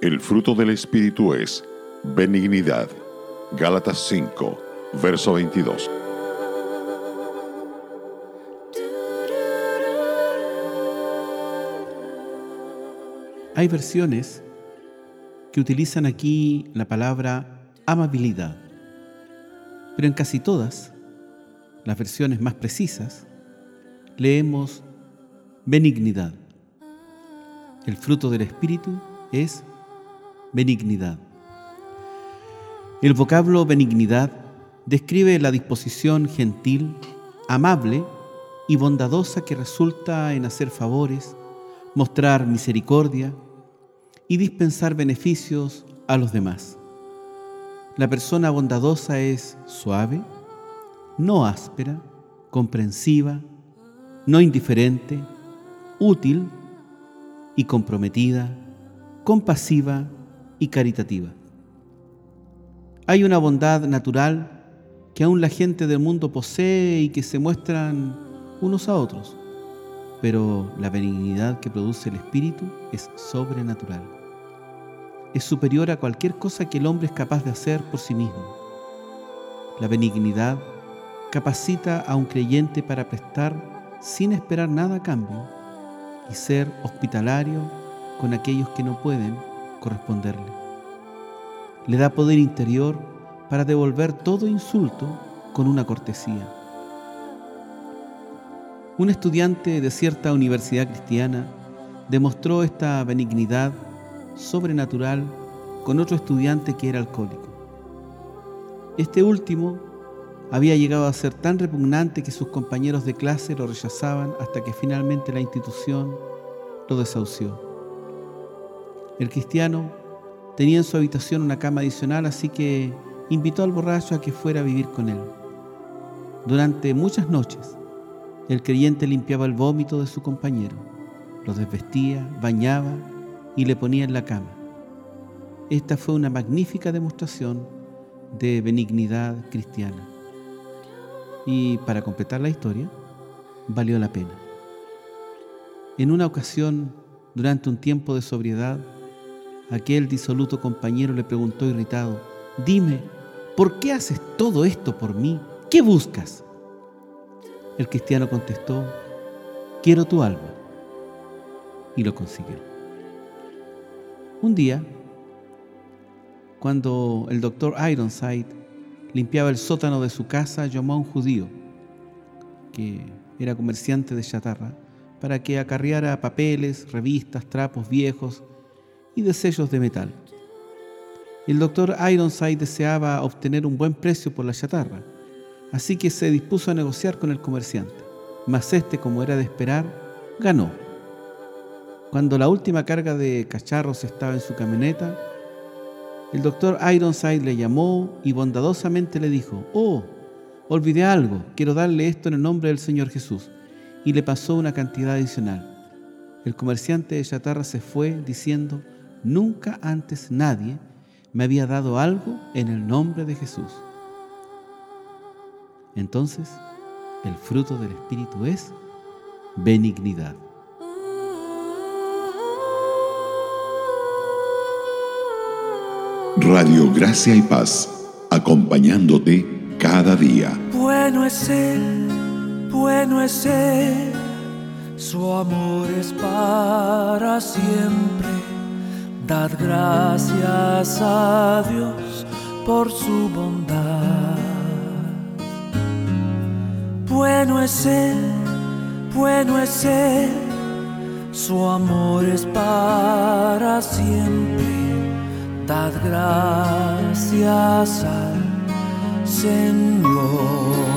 El fruto del Espíritu es benignidad. Gálatas 5, verso 22. Hay versiones que utilizan aquí la palabra amabilidad, pero en casi todas, las versiones más precisas, leemos benignidad. El fruto del Espíritu es benignidad. El vocablo benignidad describe la disposición gentil, amable y bondadosa que resulta en hacer favores, mostrar misericordia, y dispensar beneficios a los demás. La persona bondadosa es suave, no áspera, comprensiva, no indiferente, útil y comprometida, compasiva y caritativa. Hay una bondad natural que aún la gente del mundo posee y que se muestran unos a otros, pero la benignidad que produce el Espíritu es sobrenatural es superior a cualquier cosa que el hombre es capaz de hacer por sí mismo. La benignidad capacita a un creyente para prestar sin esperar nada a cambio y ser hospitalario con aquellos que no pueden corresponderle. Le da poder interior para devolver todo insulto con una cortesía. Un estudiante de cierta universidad cristiana demostró esta benignidad sobrenatural con otro estudiante que era alcohólico. Este último había llegado a ser tan repugnante que sus compañeros de clase lo rechazaban hasta que finalmente la institución lo desahució. El cristiano tenía en su habitación una cama adicional, así que invitó al borracho a que fuera a vivir con él. Durante muchas noches, el creyente limpiaba el vómito de su compañero, lo desvestía, bañaba y le ponía en la cama. Esta fue una magnífica demostración de benignidad cristiana. Y para completar la historia, valió la pena. En una ocasión, durante un tiempo de sobriedad, aquel disoluto compañero le preguntó irritado, dime, ¿por qué haces todo esto por mí? ¿Qué buscas? El cristiano contestó, quiero tu alma. Y lo consiguió. Un día, cuando el doctor Ironside limpiaba el sótano de su casa, llamó a un judío que era comerciante de chatarra para que acarreara papeles, revistas, trapos viejos y desellos de metal. El doctor Ironside deseaba obtener un buen precio por la chatarra, así que se dispuso a negociar con el comerciante. Mas este, como era de esperar, ganó. Cuando la última carga de cacharros estaba en su camioneta, el doctor Ironside le llamó y bondadosamente le dijo, oh, olvidé algo, quiero darle esto en el nombre del Señor Jesús. Y le pasó una cantidad adicional. El comerciante de chatarra se fue diciendo, nunca antes nadie me había dado algo en el nombre de Jesús. Entonces, el fruto del Espíritu es benignidad. Radio Gracia y Paz, acompañándote cada día. Bueno es Él, bueno es Él, su amor es para siempre. Dad gracias a Dios por su bondad. Bueno es Él, bueno es Él, su amor es para siempre Dad gracias al Señor.